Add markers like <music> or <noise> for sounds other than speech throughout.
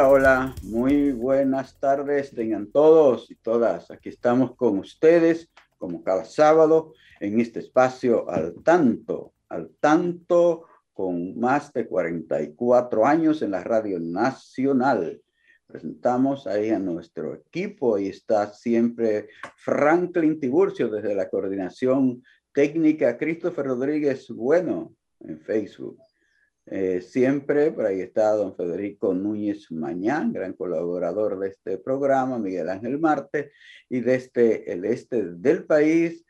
Hola, muy buenas tardes tengan todos y todas. Aquí estamos con ustedes, como cada sábado, en este espacio al tanto, al tanto, con más de 44 años en la Radio Nacional. Presentamos ahí a nuestro equipo y está siempre Franklin Tiburcio desde la coordinación técnica, Christopher Rodríguez Bueno en Facebook. Eh, siempre, por ahí está don Federico Núñez Mañán, gran colaborador de este programa, Miguel Ángel Marte, y desde el este del país,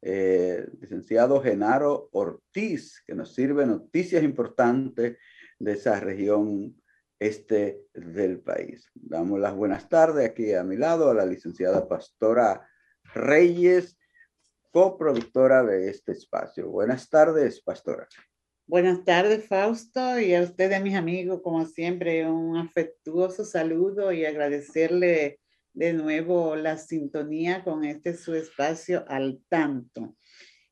eh, licenciado Genaro Ortiz, que nos sirve noticias importantes de esa región este del país. Damos las buenas tardes aquí a mi lado a la licenciada Pastora Reyes, coproductora de este espacio. Buenas tardes, Pastora. Buenas tardes, Fausto, y a ustedes, mis amigos, como siempre, un afectuoso saludo y agradecerle de nuevo la sintonía con este su espacio al tanto.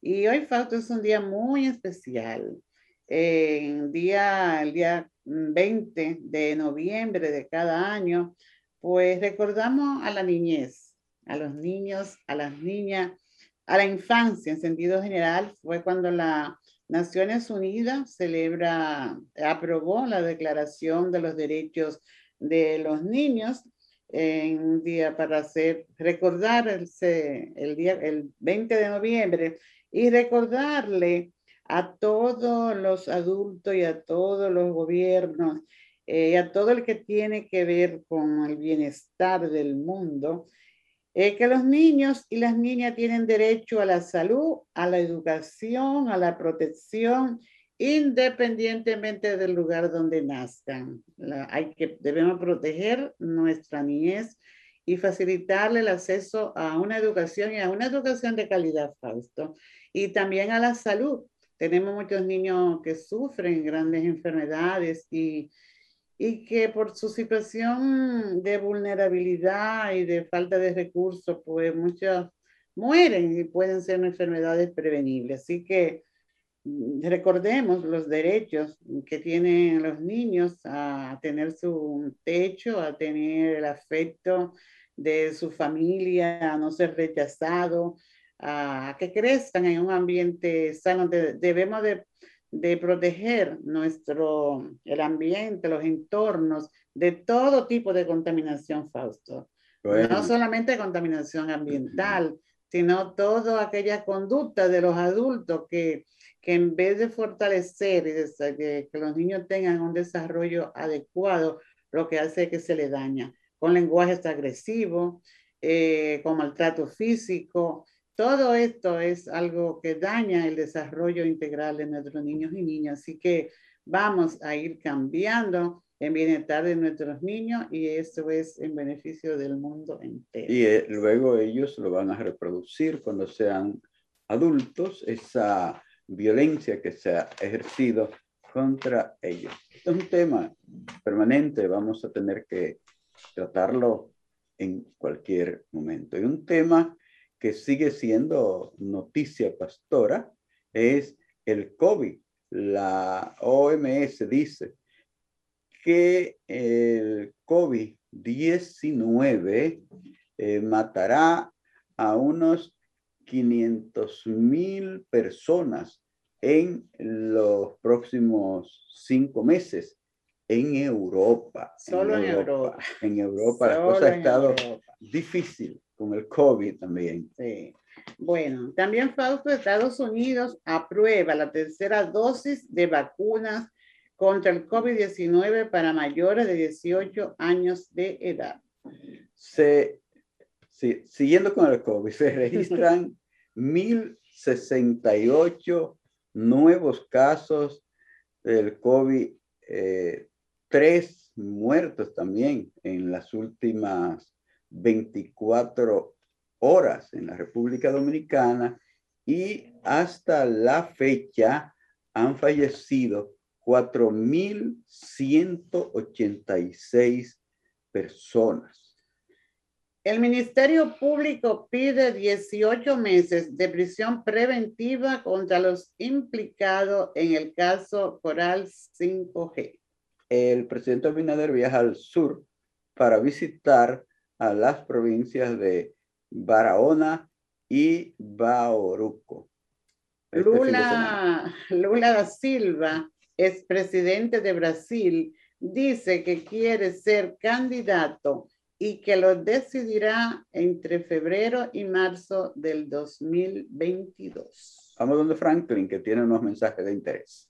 Y hoy, Fausto, es un día muy especial. día, el día 20 de noviembre de cada año, pues recordamos a la niñez, a los niños, a las niñas, a la infancia en sentido general. Fue cuando la Naciones Unidas celebra, aprobó la Declaración de los Derechos de los Niños en un día para hacer, recordar el, día, el 20 de noviembre y recordarle a todos los adultos y a todos los gobiernos eh, y a todo el que tiene que ver con el bienestar del mundo, eh, que los niños y las niñas tienen derecho a la salud, a la educación, a la protección, independientemente del lugar donde nazcan. hay que, debemos proteger nuestra niñez y facilitarle el acceso a una educación y a una educación de calidad, Fausto, y también a la salud. Tenemos muchos niños que sufren grandes enfermedades y y que por su situación de vulnerabilidad y de falta de recursos, pues muchos mueren y pueden ser enfermedades prevenibles. Así que mm, recordemos los derechos que tienen los niños a tener su techo, a tener el afecto de su familia, a no ser rechazado, a que crezcan en un ambiente sano. Debemos de de proteger nuestro, el ambiente, los entornos de todo tipo de contaminación, Fausto. No solamente contaminación ambiental, sino toda aquella conducta de los adultos que, que en vez de fortalecer y de, que los niños tengan un desarrollo adecuado, lo que hace es que se le daña con lenguajes agresivos, eh, con maltrato físico, todo esto es algo que daña el desarrollo integral de nuestros niños y niñas, así que vamos a ir cambiando en bienestar de nuestros niños y eso es en beneficio del mundo entero. Y eh, luego ellos lo van a reproducir cuando sean adultos, esa violencia que se ha ejercido contra ellos. Esto es un tema permanente, vamos a tener que tratarlo en cualquier momento. Y un tema que sigue siendo noticia pastora es el COVID. La OMS dice que el COVID-19 eh, matará a unos 500 mil personas en los próximos cinco meses en Europa. Solo en Europa. En Europa, la cosa ha estado difícil con el COVID también. Sí. Bueno, también Fausto, Estados Unidos aprueba la tercera dosis de vacunas contra el COVID-19 para mayores de 18 años de edad. Se, siguiendo con el COVID, se <laughs> registran 1.068 nuevos casos del COVID, eh, tres muertos también en las últimas 24 horas en la República Dominicana y hasta la fecha han fallecido 4.186 personas. El Ministerio Público pide 18 meses de prisión preventiva contra los implicados en el caso Coral 5G. El presidente Abinader viaja al sur para visitar a las provincias de Barahona y Bauruco. Este Lula, Lula da Silva, es presidente de Brasil, dice que quiere ser candidato y que lo decidirá entre febrero y marzo del 2022. Vamos donde Franklin, que tiene unos mensajes de interés.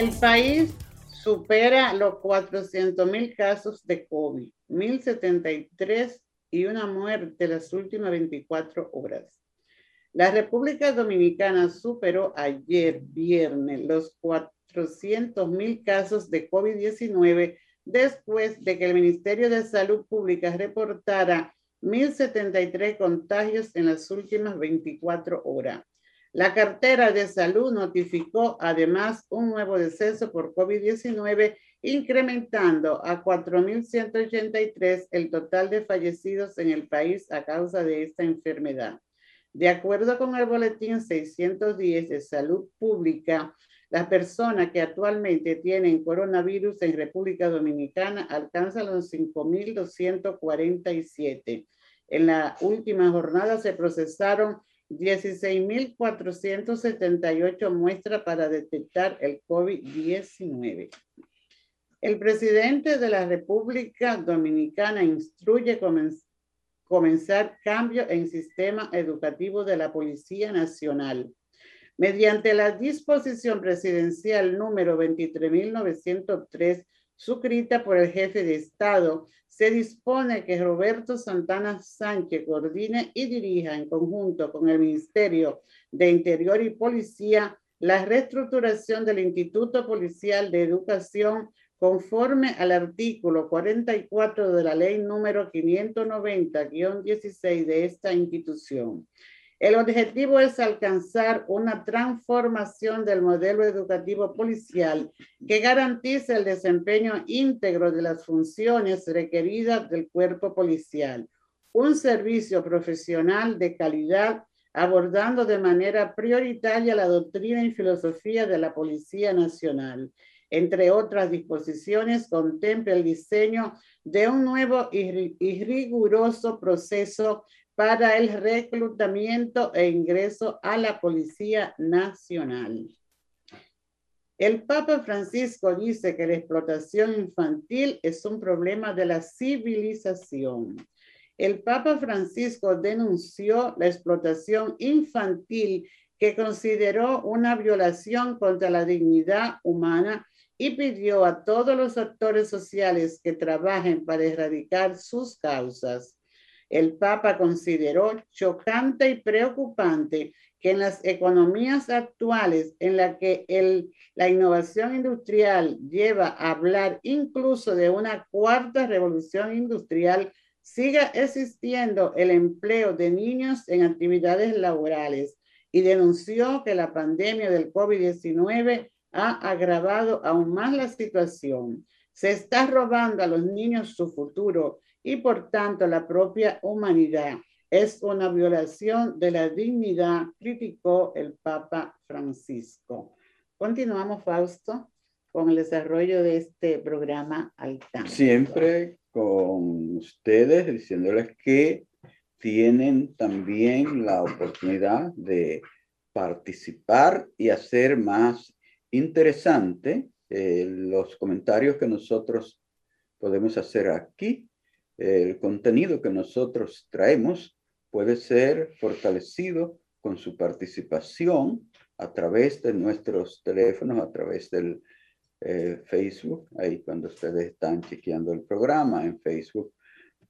El país supera los 400 mil casos de COVID, 1073 y una muerte las últimas 24 horas. La República Dominicana superó ayer viernes los 400 mil casos de COVID-19 después de que el Ministerio de Salud Pública reportara 1.073 contagios en las últimas 24 horas. La cartera de salud notificó además un nuevo deceso por COVID-19, incrementando a 4.183 el total de fallecidos en el país a causa de esta enfermedad. De acuerdo con el boletín 610 de salud pública, las personas que actualmente tienen coronavirus en República Dominicana alcanzan los 5.247. En la última jornada se procesaron 16.478 muestras para detectar el COVID-19. El presidente de la República Dominicana instruye comenzar comenzar cambio en sistema educativo de la Policía Nacional. Mediante la disposición presidencial número 23.903, suscrita por el jefe de Estado, se dispone que Roberto Santana Sánchez coordine y dirija en conjunto con el Ministerio de Interior y Policía la reestructuración del Instituto Policial de Educación conforme al artículo 44 de la ley número 590-16 de esta institución. El objetivo es alcanzar una transformación del modelo educativo policial que garantice el desempeño íntegro de las funciones requeridas del cuerpo policial, un servicio profesional de calidad abordando de manera prioritaria la doctrina y filosofía de la Policía Nacional. Entre otras disposiciones, contempla el diseño de un nuevo y riguroso proceso para el reclutamiento e ingreso a la Policía Nacional. El Papa Francisco dice que la explotación infantil es un problema de la civilización. El Papa Francisco denunció la explotación infantil que consideró una violación contra la dignidad humana y pidió a todos los actores sociales que trabajen para erradicar sus causas. El Papa consideró chocante y preocupante que en las economías actuales en las que la innovación industrial lleva a hablar incluso de una cuarta revolución industrial, siga existiendo el empleo de niños en actividades laborales y denunció que la pandemia del COVID-19 ha agravado aún más la situación. Se está robando a los niños su futuro y por tanto la propia humanidad. es una violación de la dignidad, criticó el Papa Francisco. Continuamos, Fausto, con el desarrollo de este programa al tanto. Siempre con ustedes diciéndoles que tienen también la oportunidad de participar y hacer más interesante eh, los comentarios que nosotros podemos hacer aquí. El contenido que nosotros traemos puede ser fortalecido con su participación a través de nuestros teléfonos, a través del eh, Facebook, ahí cuando ustedes están chequeando el programa en Facebook,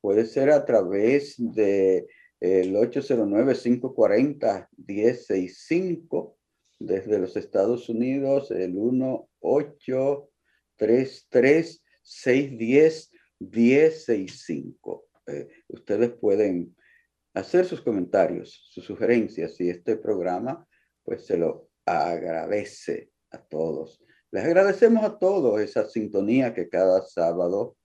puede ser a través de el 809-540-1065 desde los Estados Unidos, el 1833-610-1065. Eh, ustedes pueden hacer sus comentarios, sus sugerencias y este programa pues se lo agradece a todos. Les agradecemos a todos esa sintonía que cada sábado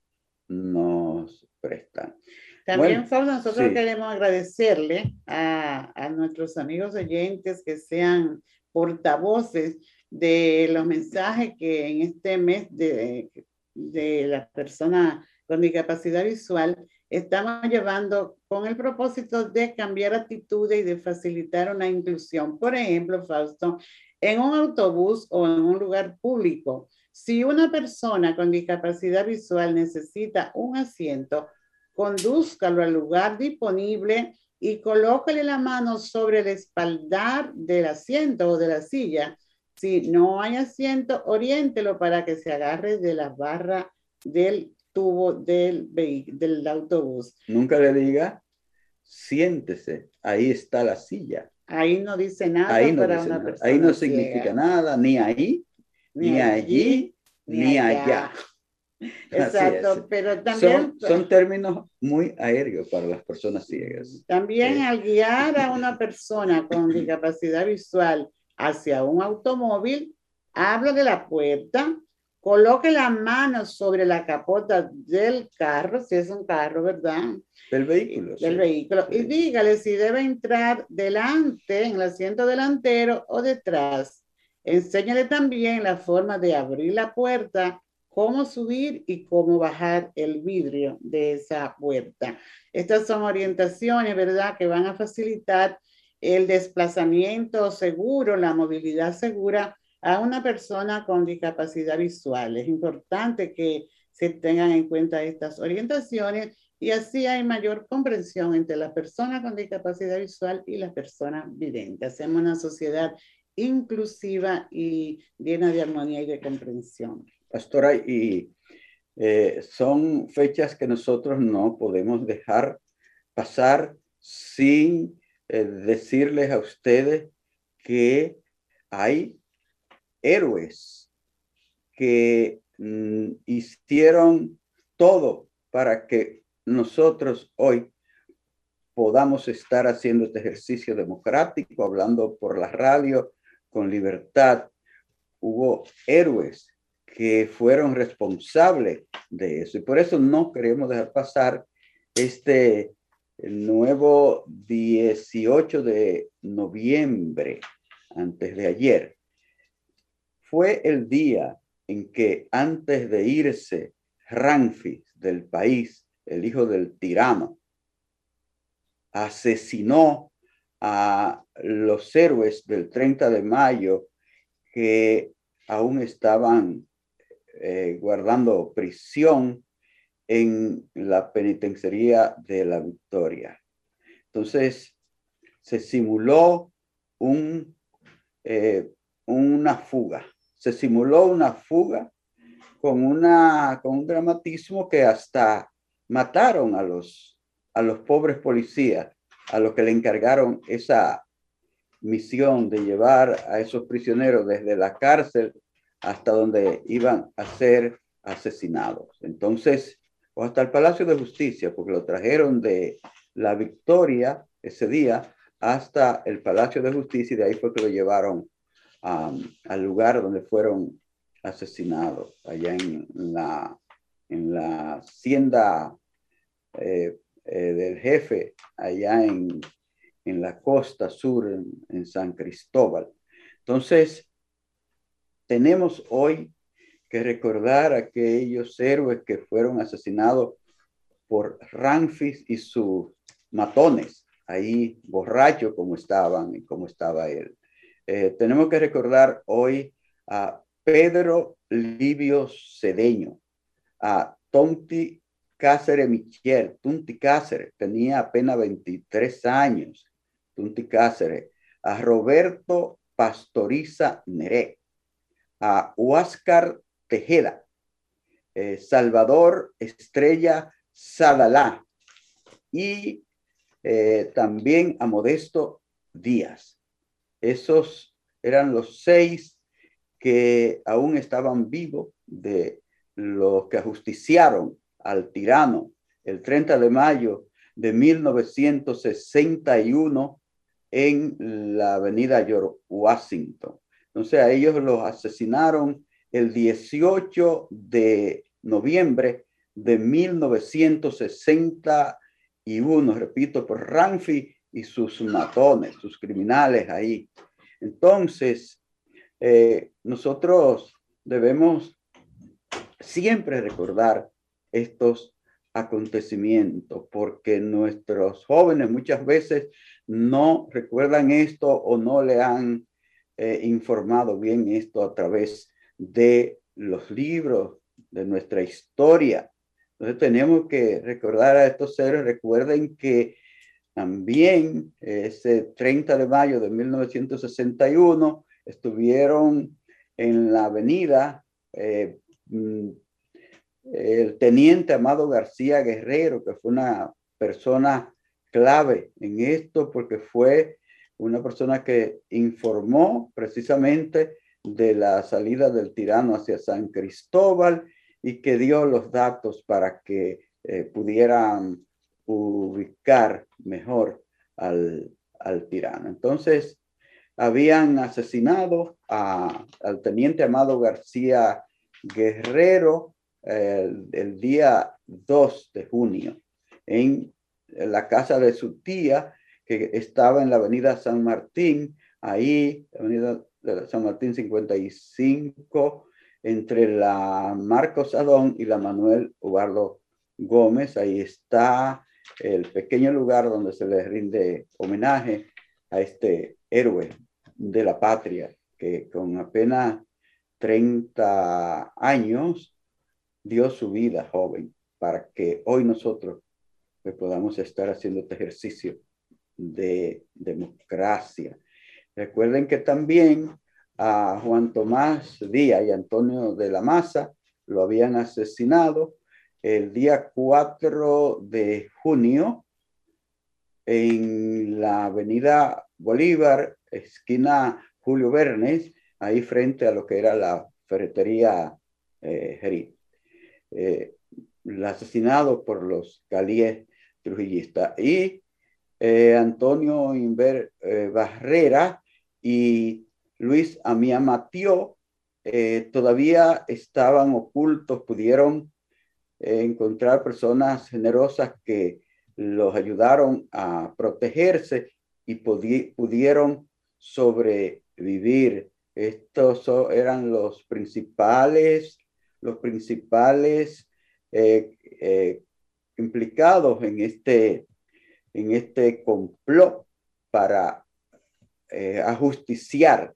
nos prestan. También, Fausto, nosotros queremos agradecerle a, a, nuestros amigos oyentes que sean portavoces de los mensajes que en este mes de, de la persona con discapacidad visual estamos llevando con el propósito de cambiar actitudes y de facilitar una inclusión. Por ejemplo, Fausto, en un autobús o en un lugar público, si una persona con discapacidad visual necesita un asiento, condúzcalo al lugar disponible y colócale la mano sobre el espaldar del asiento o de la silla. Si no hay asiento, oriéntelo para que se agarre de la barra del tubo del, del autobús. Nunca le diga, siéntese, ahí está la silla. Ahí no dice nada ahí no para una persona. Ahí no significa nada, ni ahí, ni, allí, ni allá. <laughs> Exacto, pero también... Son, términos muy aéreos para las personas ciegas. También al guiar a una persona con <laughs> discapacidad visual hacia un automóvil, habla de la puerta, coloque la mano sobre la capota del carro, si es un carro, ¿verdad? Del vehículo. Del vehículo. Y dígale si debe entrar delante, en el asiento delantero o detrás. Enséñale también la forma de abrir la puerta cómo subir y cómo bajar el vidrio de esa puerta. Estas son orientaciones, ¿verdad?, que van a facilitar el desplazamiento seguro, la movilidad segura a una persona con discapacidad visual. Es importante que se tengan en cuenta estas orientaciones y así hay mayor comprensión entre la persona con discapacidad visual y la persona vidente. Hacemos una sociedad inclusiva y llena de armonía y de comprensión pastora, y eh, son fechas que nosotros no podemos dejar pasar sin eh, decirles a ustedes que hay héroes que mm, hicieron todo para que nosotros hoy podamos estar haciendo este ejercicio democrático, hablando por la radio con libertad. Hubo héroes que fueron responsables de eso. Y por eso no queremos dejar pasar este nuevo 18 de noviembre, antes de ayer. Fue el día en que antes de irse Ramfis del país, el hijo del tirano, asesinó a los héroes del 30 de mayo que aún estaban eh, guardando prisión en la penitenciaría de la Victoria. Entonces, se simuló un, eh, una fuga, se simuló una fuga con, una, con un dramatismo que hasta mataron a los, a los pobres policías, a los que le encargaron esa misión de llevar a esos prisioneros desde la cárcel hasta donde iban a ser asesinados. Entonces, o hasta el Palacio de Justicia, porque lo trajeron de la Victoria ese día hasta el Palacio de Justicia y de ahí fue que lo llevaron al lugar donde fueron asesinados, allá en la, en la hacienda, eh, eh, del jefe allá en, en la costa sur, en, San Cristóbal. Entonces, tenemos hoy que recordar a aquellos héroes que fueron asesinados por Ramfis y sus matones, ahí borrachos como estaban y como estaba él. Eh, tenemos que recordar hoy a Pedro Livio Cedeño, a Tonti Cáceres Michel, Tunti Cáceres, tenía apenas 23 años, Tunti Cáceres, a Roberto Pastoriza Neré, a Huáscar Tejeda, eh, Salvador Estrella Sadalá y eh, también a Modesto Díaz. Esos eran los seis que aún estaban vivos de los que ajusticiaron al tirano el 30 de mayo de 1961 en la avenida George Washington. Entonces a ellos los asesinaron el 18 de noviembre de 1961, repito, por Ranfi y sus matones, sus criminales ahí. Entonces, eh, nosotros debemos siempre recordar estos acontecimientos, porque nuestros jóvenes muchas veces no recuerdan esto o no le han eh, informado bien esto a través de los libros, de nuestra historia. Entonces tenemos que recordar a estos seres, recuerden que también ese 30 de mayo de 1961 estuvieron en la avenida eh, mm, el teniente Amado García Guerrero, que fue una persona clave en esto porque fue una persona que informó precisamente de la salida del tirano hacia San Cristóbal y que dio los datos para que eh, pudieran ubicar mejor al, tirano. Entonces, habían asesinado al teniente Amado García Guerrero el día 2 de junio en la casa de su tía que estaba en la avenida San Martín, ahí, avenida San Martín 55, entre la Marcos Adón y la Manuel Ubardo Gómez. Ahí está el pequeño lugar donde se le rinde homenaje a este héroe de la patria que con apenas 30 años dio su vida joven para que hoy nosotros pues, podamos estar haciendo este ejercicio de democracia. Recuerden que también a Juan Tomás Díaz y Antonio de la Maza lo habían asesinado el día 4 de junio en la avenida Bolívar, esquina Julio Bernes, ahí frente a lo que era la ferretería eh, eh asesinado por los calíes trujillistas. Y eh, Antonio Inver eh, Barrera y Luis Amía Matió eh, todavía estaban ocultos, pudieron encontrar personas generosas que los ayudaron a protegerse y pudieron sobrevivir. Estos eran los principales, los principales implicados en este en este complot para eh, ajusticiar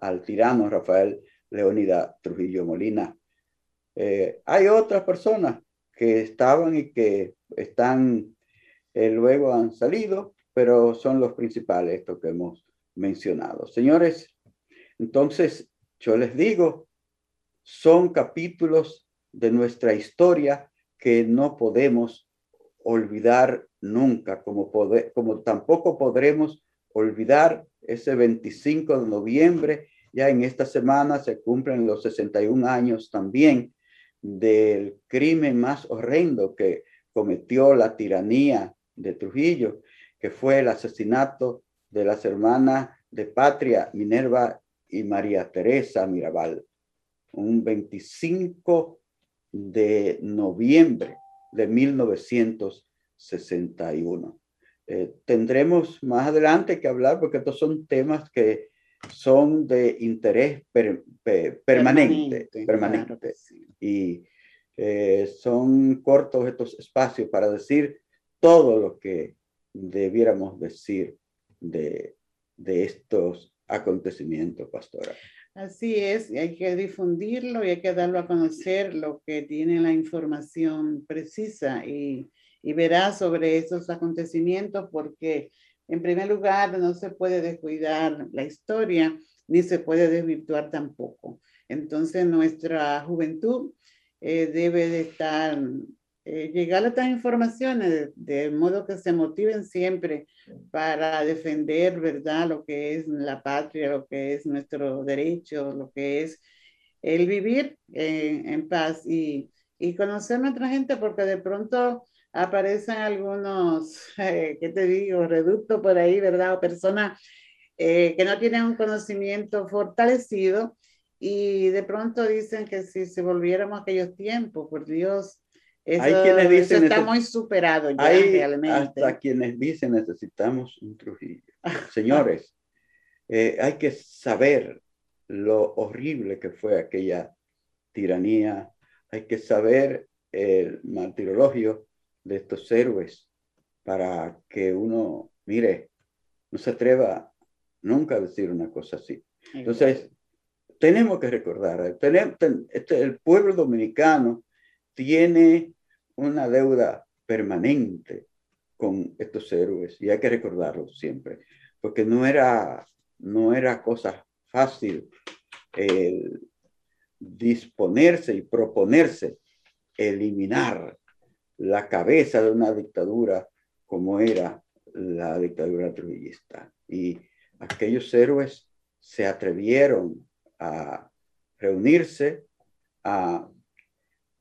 al tirano Rafael Leónida Trujillo Molina. Eh, hay otras personas que estaban y que están, eh, luego han salido, pero son los principales, estos que hemos mencionado. Señores, entonces yo les digo, son capítulos de nuestra historia que no podemos olvidar nunca, como, como tampoco podremos olvidar ese 25 de noviembre, ya en esta semana se cumplen los 61 años también del crimen más horrendo que cometió la tiranía de Trujillo, que fue el asesinato de las hermanas de patria Minerva y María Teresa Mirabal, un 25 de noviembre de 1900 61. Eh, tendremos más adelante que hablar porque estos son temas que son de interés permanente, permanente. Y eh, son cortos estos espacios para decir todo lo que debiéramos decir de, de estos acontecimientos, pastora. Así es, hay que difundirlo y hay que darlo a conocer lo que tiene la información precisa y, y verá sobre esos acontecimientos porque en primer lugar no se puede descuidar la historia ni se puede desvirtuar tampoco. Entonces nuestra juventud eh, debe de estar eh, llegar a estas informaciones de, modo que se motiven siempre para defender, ¿verdad?, lo que es la patria, lo que es nuestro derecho, lo que es el vivir en paz y, y conocer a nuestra gente, porque de pronto aparecen algunos, eh, ¿qué te digo?, reductos por ahí, ¿verdad?, o personas eh, que no tienen un conocimiento fortalecido y de pronto dicen que si se volviéramos a aquellos tiempos, por Dios, eso, hay quienes dicen, está muy superado ya hay realmente. Hasta quienes dicen necesitamos un Trujillo. Señores, <laughs> eh, hay que saber lo horrible que fue aquella tiranía. Hay que saber el martirologio de estos héroes para que uno, mire, no se atreva nunca a decir una cosa así. Entonces, tenemos que recordar, este, el pueblo dominicano tiene una deuda permanente con estos héroes y hay que recordarlo siempre, porque no era, no era cosa fácil disponerse y proponerse eliminar la cabeza de una dictadura como era la dictadura trujillista. Y aquellos héroes se atrevieron a reunirse, a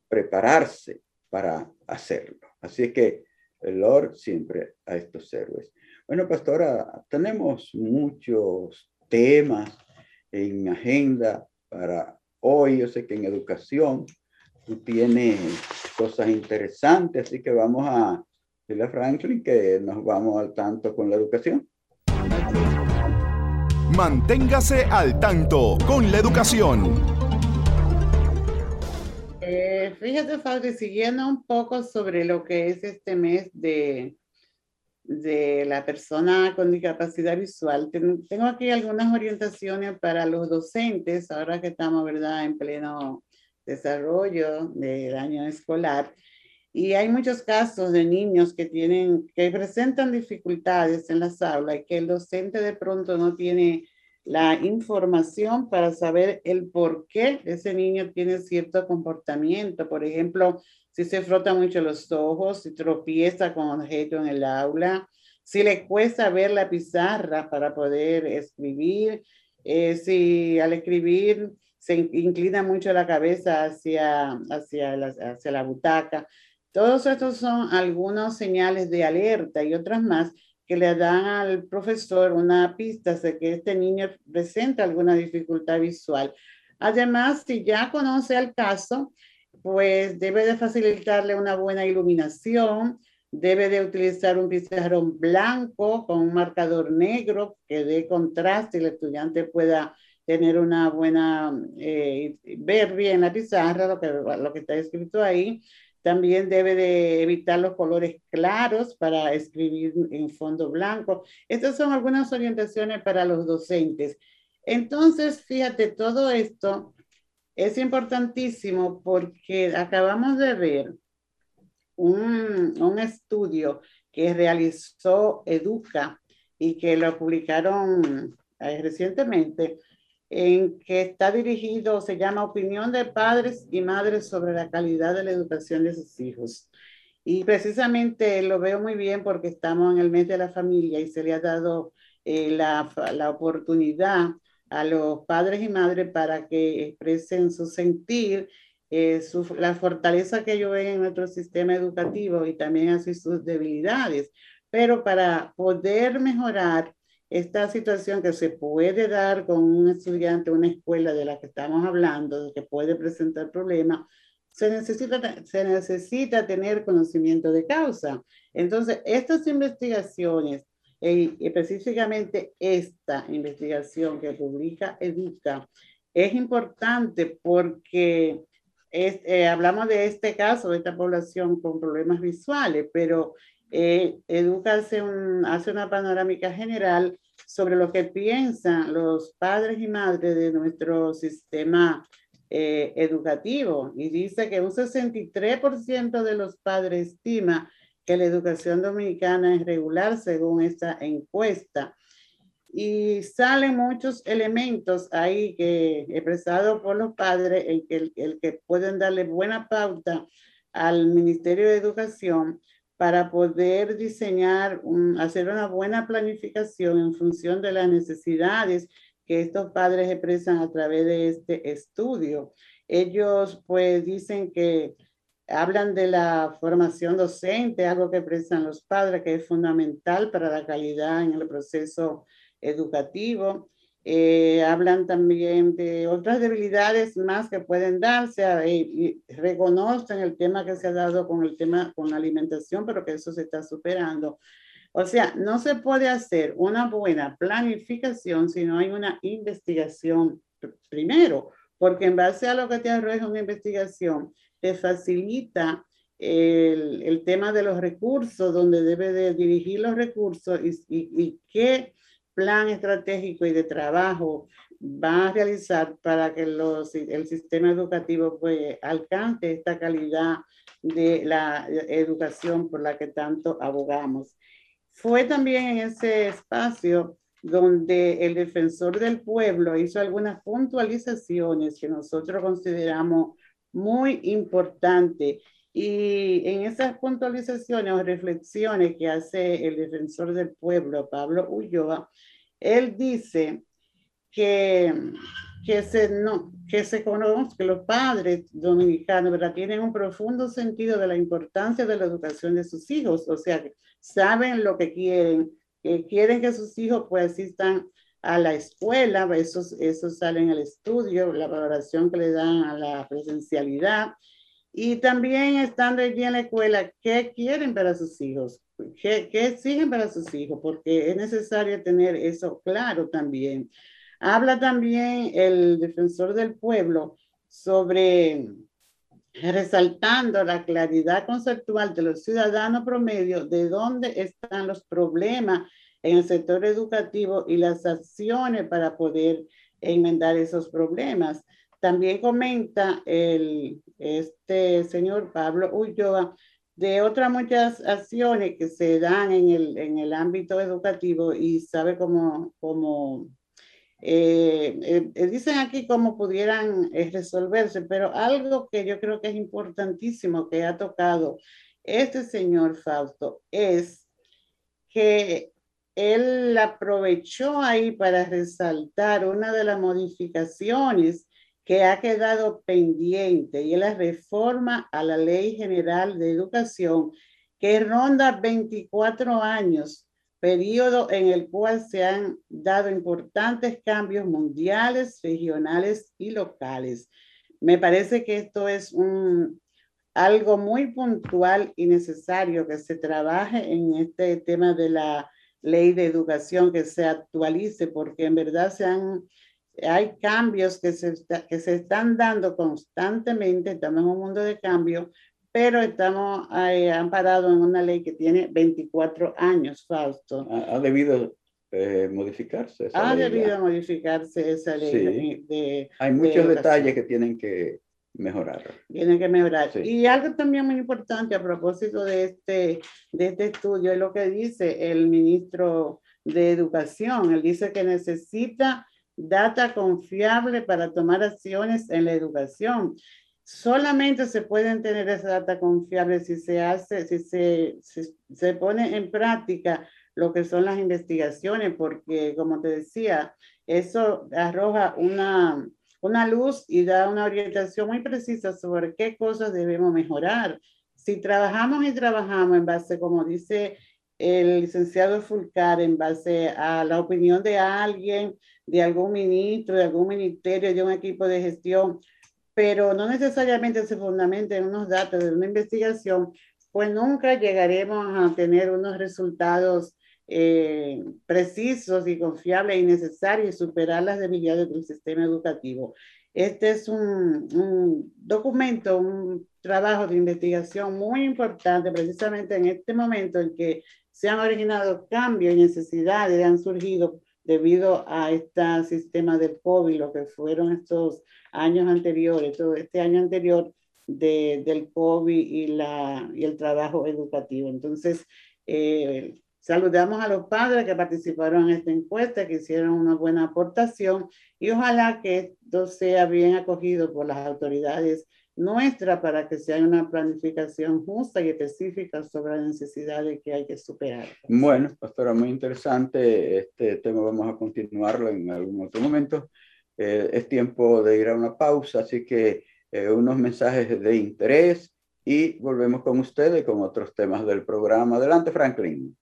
prepararse para hacerlo. Así que el Lord siempre a estos héroes. Bueno, pastora, tenemos muchos temas en agenda para hoy. Yo sé que en educación tú tienes cosas interesantes, así que vamos a decirle a Franklin que nos vamos al tanto con la educación. Manténgase al tanto con la educación. Eh, fíjate, Fabri, siguiendo un poco sobre lo que es este mes de, de la persona con discapacidad visual, tengo aquí algunas orientaciones para los docentes, ahora que estamos, ¿verdad?, en pleno desarrollo del año escolar. Y hay muchos casos de niños que tienen, que presentan dificultades en las aulas y que el docente de pronto no tiene la información para saber el por qué ese niño tiene cierto comportamiento. Por ejemplo, si se frota mucho los ojos, si tropieza con objeto en el aula, si le cuesta ver la pizarra para poder escribir, eh, si al escribir se inclina mucho la cabeza hacia, hacia, la, hacia la butaca. Todos estos son algunos señales de alerta y otras más que le dan al profesor una pista de que este niño presenta alguna dificultad visual. Además, si ya conoce el caso, pues debe de facilitarle una buena iluminación, debe de utilizar un pizarrón blanco con un marcador negro que dé contraste y el estudiante pueda tener una buena, eh, ver bien la pizarra, lo que, lo que está escrito ahí. También debe de evitar los colores claros para escribir en fondo blanco. Estas son algunas orientaciones para los docentes. Entonces, fíjate, todo esto es importantísimo porque acabamos de ver un, un estudio que realizó Educa y que lo publicaron eh, recientemente en que está dirigido, se llama Opinión de Padres y Madres sobre la calidad de la educación de sus hijos. Y precisamente lo veo muy bien porque estamos en el mes de la familia y se le ha dado eh, la, la, oportunidad a los padres y madres para que expresen su sentir, eh, su, la fortaleza que ellos ven en nuestro sistema educativo y también así sus debilidades. Pero para poder mejorar esta situación que se puede dar con un estudiante, una escuela de la que estamos hablando, que puede presentar problemas, se necesita, se necesita tener conocimiento de causa. Entonces, estas investigaciones, e específicamente esta investigación que publica Educa, es importante porque eh, hablamos de este caso, de esta población con problemas visuales, pero eh, Educa hace, un, hace una panorámica general sobre lo que piensan los padres y madres de nuestro sistema eh, educativo y dice que un 63% de los padres estima que la educación dominicana es regular según esta encuesta. Y salen muchos elementos ahí que expresados por los padres, que, el, que pueden darle buena pauta al Ministerio de Educación para poder diseñar, hacer una buena planificación en función de las necesidades que estos padres expresan a través de este estudio. Ellos pues dicen que hablan de la formación docente, algo que expresan los padres, que es fundamental para la calidad en el proceso educativo. Eh, hablan también de otras debilidades más que pueden darse y reconocen el tema que se ha dado con el tema con la alimentación, pero que eso se está superando. O sea, no se puede hacer una buena planificación si no hay una investigación primero, porque en base a lo que te arroja una investigación, te facilita el, el, tema de los recursos, donde debe de dirigir los recursos y, y, y, qué plan estratégico y de trabajo va a realizar para que el sistema educativo pues, alcance esta calidad de la educación por la que tanto abogamos. Fue también en ese espacio donde el defensor del pueblo hizo algunas puntualizaciones que nosotros consideramos muy importantes. Y en esas puntualizaciones o reflexiones que hace el defensor del pueblo, Pablo Ulloa, él dice que, que, se, no, que se conoce, que los padres dominicanos ¿verdad? tienen un profundo sentido de la importancia de la educación de sus hijos, o sea, saben lo que quieren, que quieren que sus hijos pues asistan a la escuela, eso, eso sale en el estudio, la valoración que le dan a la presencialidad. Y también estando allí en la escuela, ¿qué quieren para sus hijos? ¿Qué, ¿Qué exigen para sus hijos? Porque es necesario tener eso claro también. Habla también el defensor del pueblo sobre resaltando la claridad conceptual de los ciudadanos promedio de dónde están los problemas en el sector educativo y las acciones para poder enmendar esos problemas. También comenta el, este señor Pablo Ulloa de otras muchas acciones que se dan en el, en el ámbito educativo y sabe cómo, cómo eh, eh, eh, dicen aquí cómo pudieran resolverse, pero algo que yo creo que es importantísimo que ha tocado este señor Fausto es que él aprovechó ahí para resaltar una de las modificaciones que ha quedado pendiente y es la reforma a la Ley General de Educación que ronda 24 años periodo en el cual se han dado importantes cambios mundiales, regionales y locales. Me parece que esto es un, algo muy puntual y necesario que se trabaje en este tema de la ley de educación, que se actualice, porque en verdad se han, hay cambios que se, que se están dando constantemente, estamos en un mundo de cambio, pero estamos eh, amparados en una ley que tiene 24 años, Fausto. Ha, debido eh, modificarse. Esa ha debido modificarse esa ley. De, Hay muchos detalles que tienen que mejorar. Tienen que mejorar. Y algo también muy importante a propósito de este, de este estudio es lo que dice el ministro de Educación. Él dice que necesita data confiable para tomar acciones en la educación solamente se pueden tener esa data confiable si se hace, si se, se pone en práctica lo que son las investigaciones, porque como te decía, eso arroja una, una luz y da una orientación muy precisa sobre qué cosas debemos mejorar. Si trabajamos y trabajamos en base, como dice el licenciado Fulcar, en base a la opinión de alguien, de algún ministro, de algún ministerio, de un equipo de gestión, pero no necesariamente se fundamenta en unos datos de una investigación, pues nunca llegaremos a tener unos resultados eh, precisos y confiables y necesarios y superar las debilidades del sistema educativo. Este es un, un, documento, un trabajo de investigación muy importante precisamente en este momento en que se han originado cambios y necesidades, han surgido debido a este sistema del COVID, lo que fueron estos años anteriores, todo este año anterior de, del COVID y, la, y el trabajo educativo. Entonces, eh, saludamos a los padres que participaron en esta encuesta, que hicieron una buena aportación y ojalá que esto sea bien acogido por las autoridades nuestra para que sea una planificación justa y específica sobre las necesidades que hay que superar. Bueno, pastora, muy interesante. Este tema vamos a continuarlo en algún otro momento. Eh, es tiempo de ir a una pausa, así que eh, unos mensajes de interés y volvemos con ustedes con otros temas del programa. Adelante, Franklin.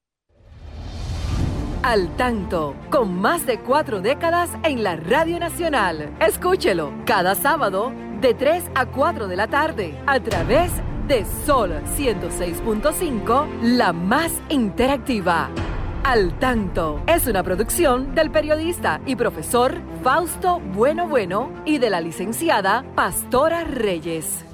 Al tanto, con más de cuatro décadas en la Radio Nacional. Escúchelo cada sábado de 3 a 4 de la tarde a través de Sol 106.5, la más interactiva. Al tanto es una producción del periodista y profesor Fausto Bueno Bueno y de la licenciada Pastora Reyes.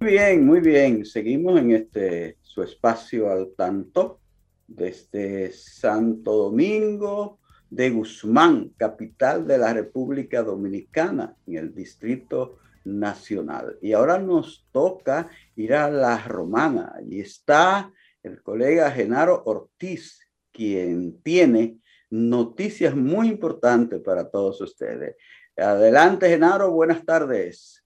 Muy bien, muy bien. Seguimos en este su espacio al tanto desde Santo Domingo, de Guzmán, capital de la República Dominicana, en el Distrito Nacional. Y ahora nos toca ir a la Romana. y está el colega Genaro Ortiz, quien tiene noticias muy importantes para todos ustedes. Adelante, Genaro, buenas tardes.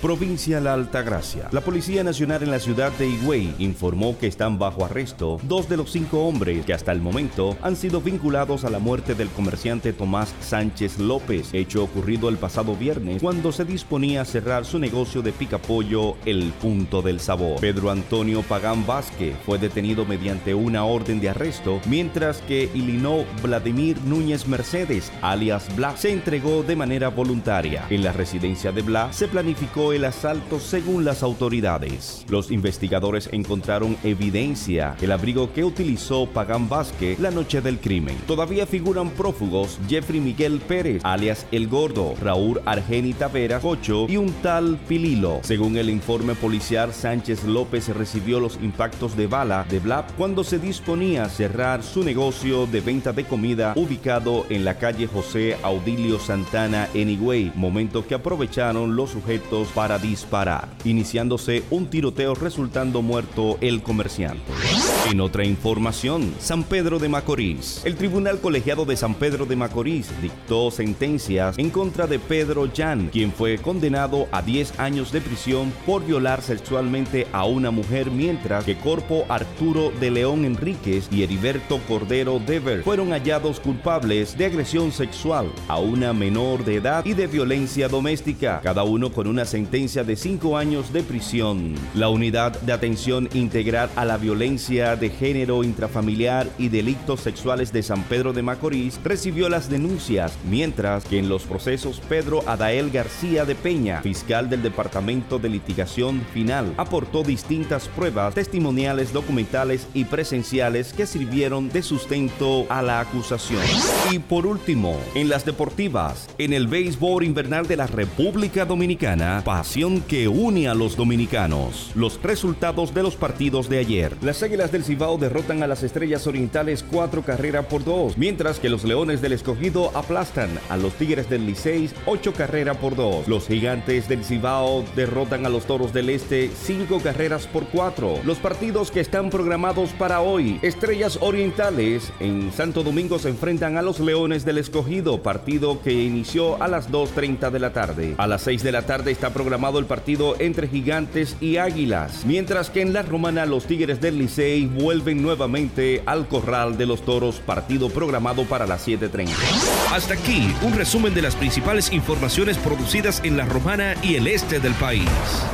Provincia La Altagracia. La Policía Nacional en la ciudad de Higüey informó que están bajo arresto dos de los cinco hombres que hasta el momento han sido vinculados a la muerte del comerciante Tomás Sánchez López, hecho ocurrido el pasado viernes cuando se disponía a cerrar su negocio de picapollo El Punto del Sabor. Pedro Antonio Pagán Vázquez fue detenido mediante una orden de arresto, mientras que Ilinó Vladimir Núñez Mercedes, alias Bla, se entregó de manera voluntaria. En la residencia de Bla se planificó el asalto según las autoridades. Los investigadores encontraron evidencia el abrigo que utilizó Pagán Vázquez la noche del crimen. Todavía figuran prófugos Jeffrey Miguel Pérez, alias El Gordo, Raúl Argeni Tavera Cocho y un tal Pililo. Según el informe policial, Sánchez López recibió los impactos de bala de Blap cuando se disponía a cerrar su negocio de venta de comida ubicado en la calle José Audilio Santana en Higüey, momento que aprovecharon los sujetos para disparar, iniciándose un tiroteo resultando muerto el comerciante. En otra información, San Pedro de Macorís. El Tribunal Colegiado de San Pedro de Macorís dictó sentencias en contra de Pedro Jan, quien fue condenado a 10 años de prisión por violar sexualmente a una mujer, mientras que Corpo Arturo de León Enríquez y Heriberto Cordero Dever fueron hallados culpables de agresión sexual a una menor de edad y de violencia doméstica, cada uno con una sentencia de cinco años de prisión. La Unidad de Atención Integral a la Violencia de Género Intrafamiliar y Delitos Sexuales de San Pedro de Macorís recibió las denuncias, mientras que en los procesos Pedro Adael García de Peña, fiscal del Departamento de Litigación Final, aportó distintas pruebas testimoniales, documentales y presenciales que sirvieron de sustento a la acusación. Y por último, en las deportivas, en el béisbol invernal de la República Dominicana, pasión que une a los dominicanos. Los resultados de los partidos de ayer. Las Águilas del Cibao derrotan a las Estrellas Orientales cuatro carreras por dos, mientras que los Leones del Escogido aplastan a los Tigres del Licey ocho carreras por dos. Los Gigantes del Cibao derrotan a los Toros del Este cinco carreras por cuatro. Los partidos que están programados para hoy. Estrellas Orientales en Santo Domingo se enfrentan a los Leones del Escogido, partido que inició a las 2.30 de la tarde. A las 6 de la tarde está programado programado el partido entre Gigantes y Águilas, mientras que en la Romana los Tigres del Licey vuelven nuevamente al Corral de los Toros, partido programado para las 7.30. Hasta aquí un resumen de las principales informaciones producidas en la Romana y el este del país.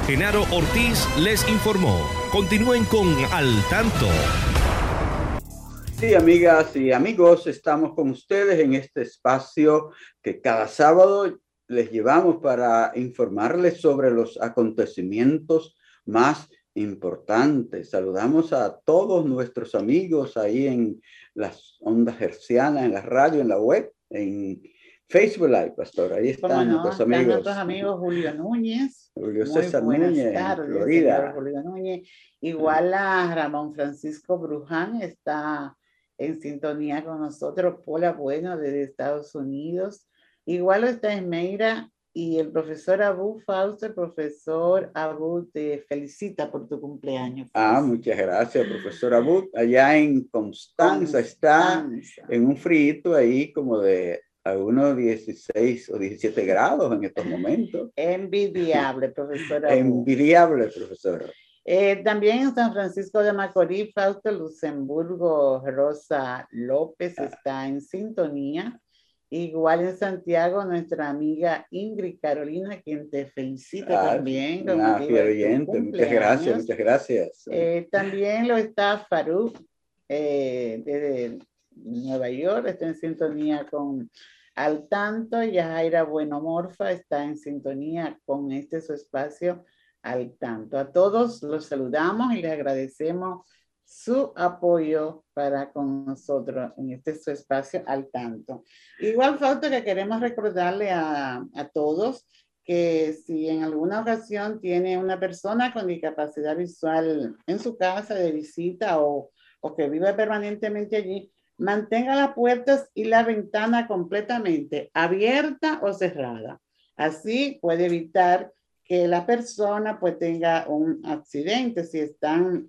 Genaro Ortiz les informó. Continúen con Al Tanto. Sí, amigas y amigos, estamos con ustedes en este espacio que cada sábado les llevamos para informarles sobre los acontecimientos más importantes. Saludamos a todos nuestros amigos ahí en las ondas hercianas, en la radio, en la web, en Facebook Live, Pastor. Ahí están nuestros amigos. Están nuestros amigos Julio Núñez. Julio César Núñez, Florida. Julio Núñez. Igual a Ramón Francisco Bruján está en sintonía con nosotros. Pola Bueno desde Estados Unidos. Igual está Esmeira y el profesor Abu Fausto, profesor Abu te felicita por tu cumpleaños. Ah, muchas gracias, profesor Abu. Allá en Constanza, está en un frío ahí como de algunos 16 o 17 grados en estos momentos. <laughs> Envidiable, profesor Abu. Envidiable, profesor. Eh, también en San Francisco de Macorís, Fausto Luxemburgo Rosa López ah. está en sintonía. Igual en Santiago, nuestra amiga Ingrid Carolina, quien te felicita ah, también. Muchas gracias, muchas gracias. Eh, también lo está Faruk eh, desde Nueva York, está en sintonía con Al Tanto. Y Jaira Buenomorfa está en sintonía con este su espacio Al Tanto. A todos los saludamos y les agradecemos su apoyo para con nosotros en este su espacio al tanto. Igual falta que queremos recordarle a, a todos que si en alguna ocasión tiene una persona con discapacidad visual en su casa de visita o, o que vive permanentemente allí, mantenga las puertas y la ventana completamente abierta o cerrada. Así puede evitar que la persona pues tenga un accidente, si están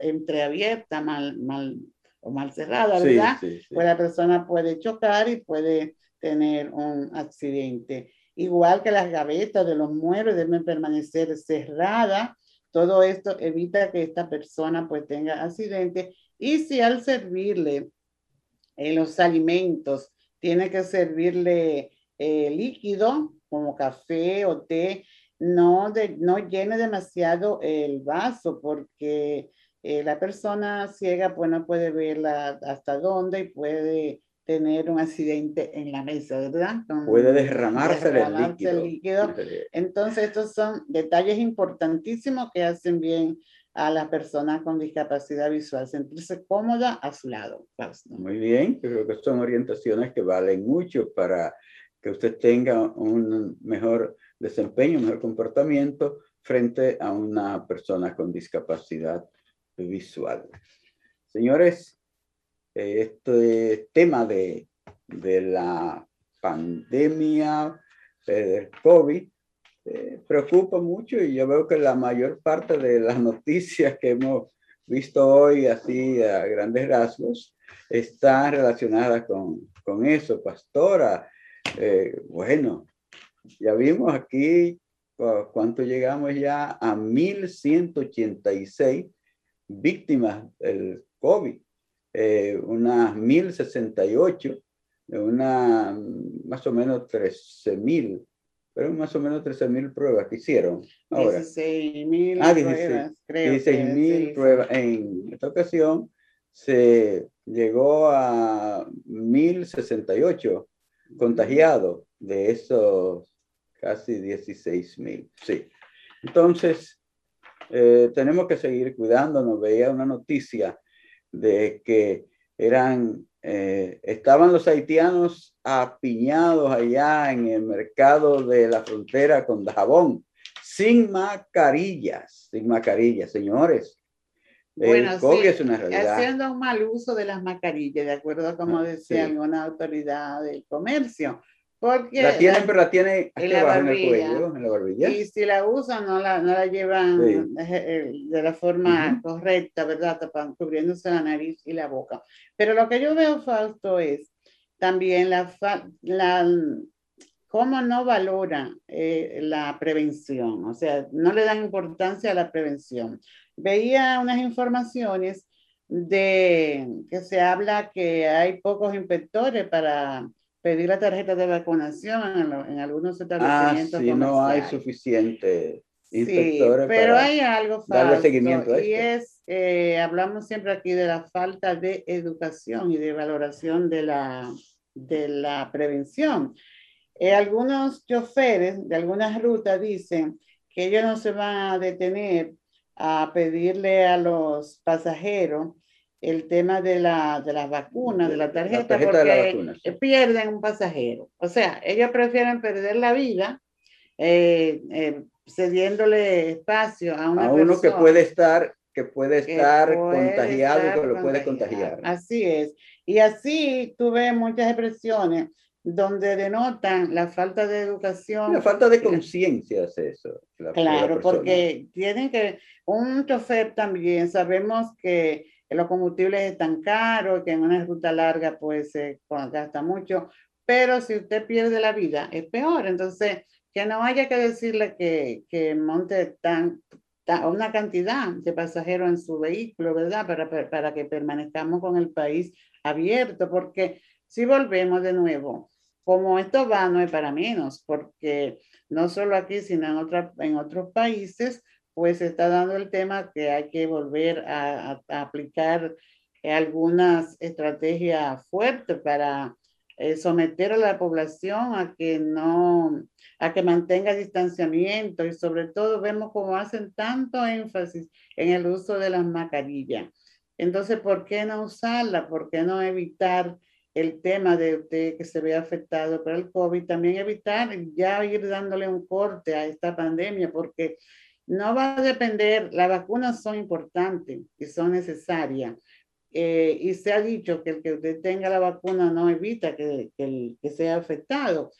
entreabierta, mal, mal o mal cerrada, ¿verdad? Pues la persona puede chocar y puede tener un accidente. Igual que las gavetas de los muebles deben permanecer cerradas. Todo esto evita que esta persona pues tenga accidente. Y si al servirle en los alimentos tiene que servirle eh, líquido como café o té, no, de, no llene demasiado el vaso porque eh, la persona ciega pues no puede verla hasta dónde y puede tener un accidente en la mesa, ¿verdad? puede derramarse, el, líquido. Entonces, estos son detalles importantísimos que hacen bien a la persona con discapacidad visual, sentirse cómoda a su lado. Muy bien, creo que son orientaciones que valen mucho para que usted tenga un mejor desempeño, mejor comportamiento frente a una persona con discapacidad visual. Señores, este tema de, de la pandemia del COVID eh, preocupa mucho y yo veo que la mayor parte de las <laughs> noticias que hemos visto hoy, así a grandes rasgos, están relacionadas con, con eso, pastora. Eh, bueno, ya vimos aquí cuánto llegamos ya a 1186 víctimas del COVID, eh, unas 1068, una más o menos 13.000, pero más o menos 13.000 pruebas que hicieron. Ahora, 16.000 ah, pruebas, creo. 16.000 pruebas. En esta ocasión se llegó a 1.068 contagiados de esos casi 16 mil. Sí. Entonces, eh, tenemos que seguir cuidándonos. Veía una noticia de que eran, eh, estaban los haitianos apiñados allá en el mercado de la frontera con Dajabón, sin mascarillas, sin mascarillas, señores. Bueno, sí, es una realidad. haciendo un mal uso de las mascarillas, de acuerdo a como ah, decía alguna autoridad del comercio porque la tienen, pero la tiene en la, barbilla, Y si la usan, no la, no la llevan eh, eh, de la forma correcta, ¿verdad? Tapan, cubriéndose la nariz y la boca. Pero lo que yo veo, Fausto, es también la, la cómo no valora eh, la prevención, o sea, no le dan importancia a la prevención. Veía unas informaciones de que se habla que hay pocos inspectores para pedir la tarjeta de vacunación en, algunos establecimientos. Ah, sí, no hay suficiente inspectores. Sí, pero hay algo falso. Darle seguimiento a y es, eh, hablamos siempre aquí de la falta de educación y de valoración de la, de la prevención. Eh, algunos choferes de algunas rutas dicen que ellos no se van a detener a pedirle a los pasajeros el tema de, la, de las vacunas, de la tarjeta, porque pierden un pasajero. O sea, ellos prefieren perder la vida eh, eh, cediéndole espacio a una a uno que puede estar que puede estar contagiado y que lo puede contagiar. Así es. Y así tuve muchas expresiones donde denotan la falta de educación. La falta de conciencia es eso. claro, porque tienen que, un chofer también, sabemos que los combustibles están caros, que en una ruta larga pues se gasta mucho, pero si usted pierde la vida es peor. Entonces, que no haya que decirle que, que monte tan, una cantidad de pasajeros en su vehículo, ¿verdad? Para, para que permanezcamos con el país abierto, porque si volvemos de nuevo, como esto va, no es para menos, porque no solo aquí, sino en, otra, en otros países, pues está dando el tema que hay que volver a, aplicar algunas estrategias fuertes para eh, someter a la población a que no, a que mantenga distanciamiento y sobre todo vemos cómo hacen tanto énfasis en el uso de las mascarillas. Entonces, ¿por qué no usarla? ¿Por qué no evitar el tema de usted que se ve afectado por el COVID? También evitar ya ir dándole un corte a esta pandemia porque no va a depender, las vacunas son importantes y son necesarias. Eh, y se ha dicho que el que usted tenga la vacuna no evita que, que, que sea afectado,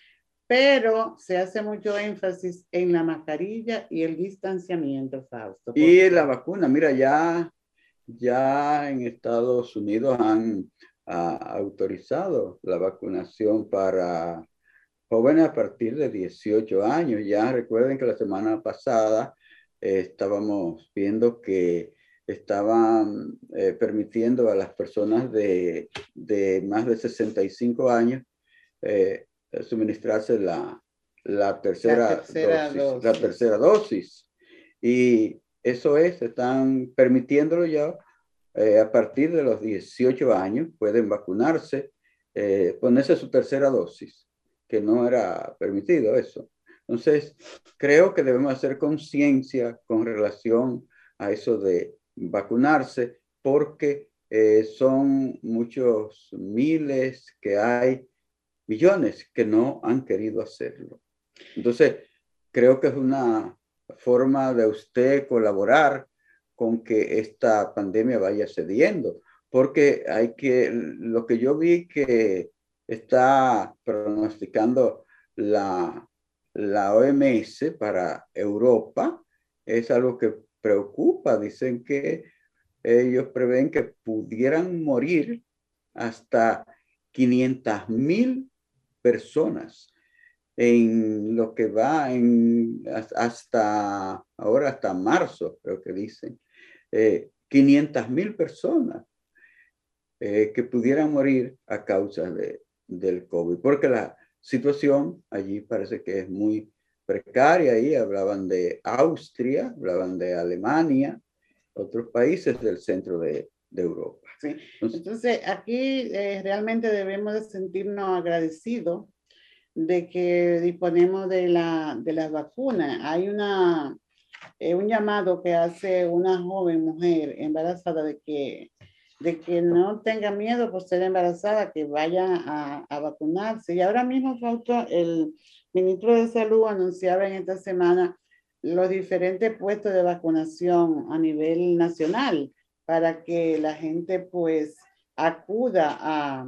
pero se hace mucho énfasis en la mascarilla y el distanciamiento, Fausto. Y la vacuna, mira, ya, ya en Estados Unidos han autorizado la vacunación para jóvenes a partir de 18 años. Ya recuerden que la semana pasada estábamos viendo que estaban eh, permitiendo a las personas de, de, más de 65 años eh, suministrarse la, la, tercera, dosis, la tercera dosis. Y eso es, están permitiéndolo ya eh, a partir de los 18 años, pueden vacunarse, ponerse su tercera dosis, que no era permitido eso. Entonces, creo que debemos hacer conciencia con relación a eso de vacunarse, porque eh, son muchos miles que hay, millones que no han querido hacerlo. Entonces, creo que es una forma de usted colaborar con que esta pandemia vaya cediendo, porque hay que, lo que yo vi que está pronosticando la la OMS para Europa es algo que preocupa. Dicen que ellos prevén que pudieran morir hasta 500 mil personas en lo que va en, hasta ahora, hasta marzo, creo que dicen, 500 eh, mil personas eh, que pudieran morir a causa de, del COVID, porque la, situación allí parece que es muy precaria y hablaban de Austria, hablaban de Alemania, otros países del centro de, de Europa. Sí. Entonces, aquí eh, realmente debemos de sentirnos agradecidos de que disponemos de, la, de las vacunas. Hay una, eh, un llamado que hace una joven mujer embarazada de que de que no tenga miedo por ser embarazada, que vaya a, a vacunarse. Y ahora mismo, Fausto, el ministro de Salud anunciaba en esta semana los diferentes puestos de vacunación a nivel nacional para que la gente pues acuda a,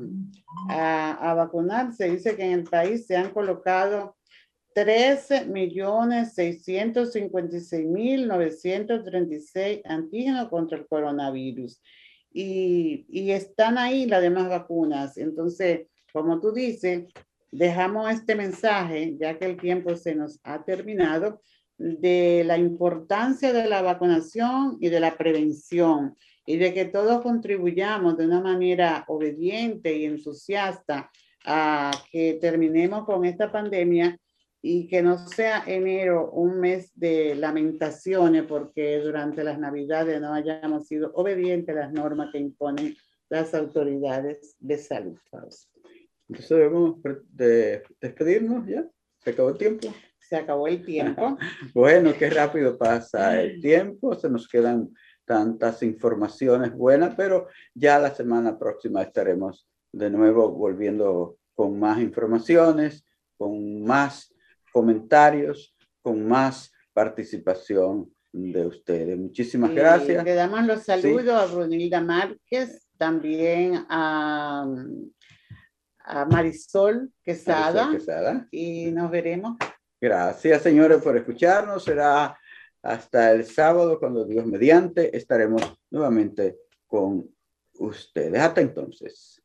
a, a vacunarse. Dice que en el país se han colocado 13 millones 656 mil 936 antígenos contra el coronavirus y, y están ahí las demás vacunas. Entonces, como tú dices, dejamos este mensaje, ya que el tiempo se nos ha terminado, de la importancia de la vacunación y de la prevención y de que todos contribuyamos de una manera obediente y entusiasta a que terminemos con esta pandemia y que no sea enero un mes de lamentaciones porque durante las navidades no hayamos sido obedientes a las normas que imponen las autoridades de salud. Entonces debemos de despedirnos ya. Se acabó el tiempo. Se acabó el tiempo. <laughs> bueno, qué rápido pasa el tiempo. Se nos quedan tantas informaciones buenas, pero ya la semana próxima estaremos de nuevo volviendo con más informaciones, con más comentarios, con más participación de ustedes. Muchísimas gracias. Le damos los saludos a Brunilda Márquez, también a, a Marisol, Quesada, Marisol Quesada, y nos veremos. Gracias, señores, por escucharnos. Será hasta el sábado, cuando Dios mediante, estaremos nuevamente con ustedes. Hasta entonces.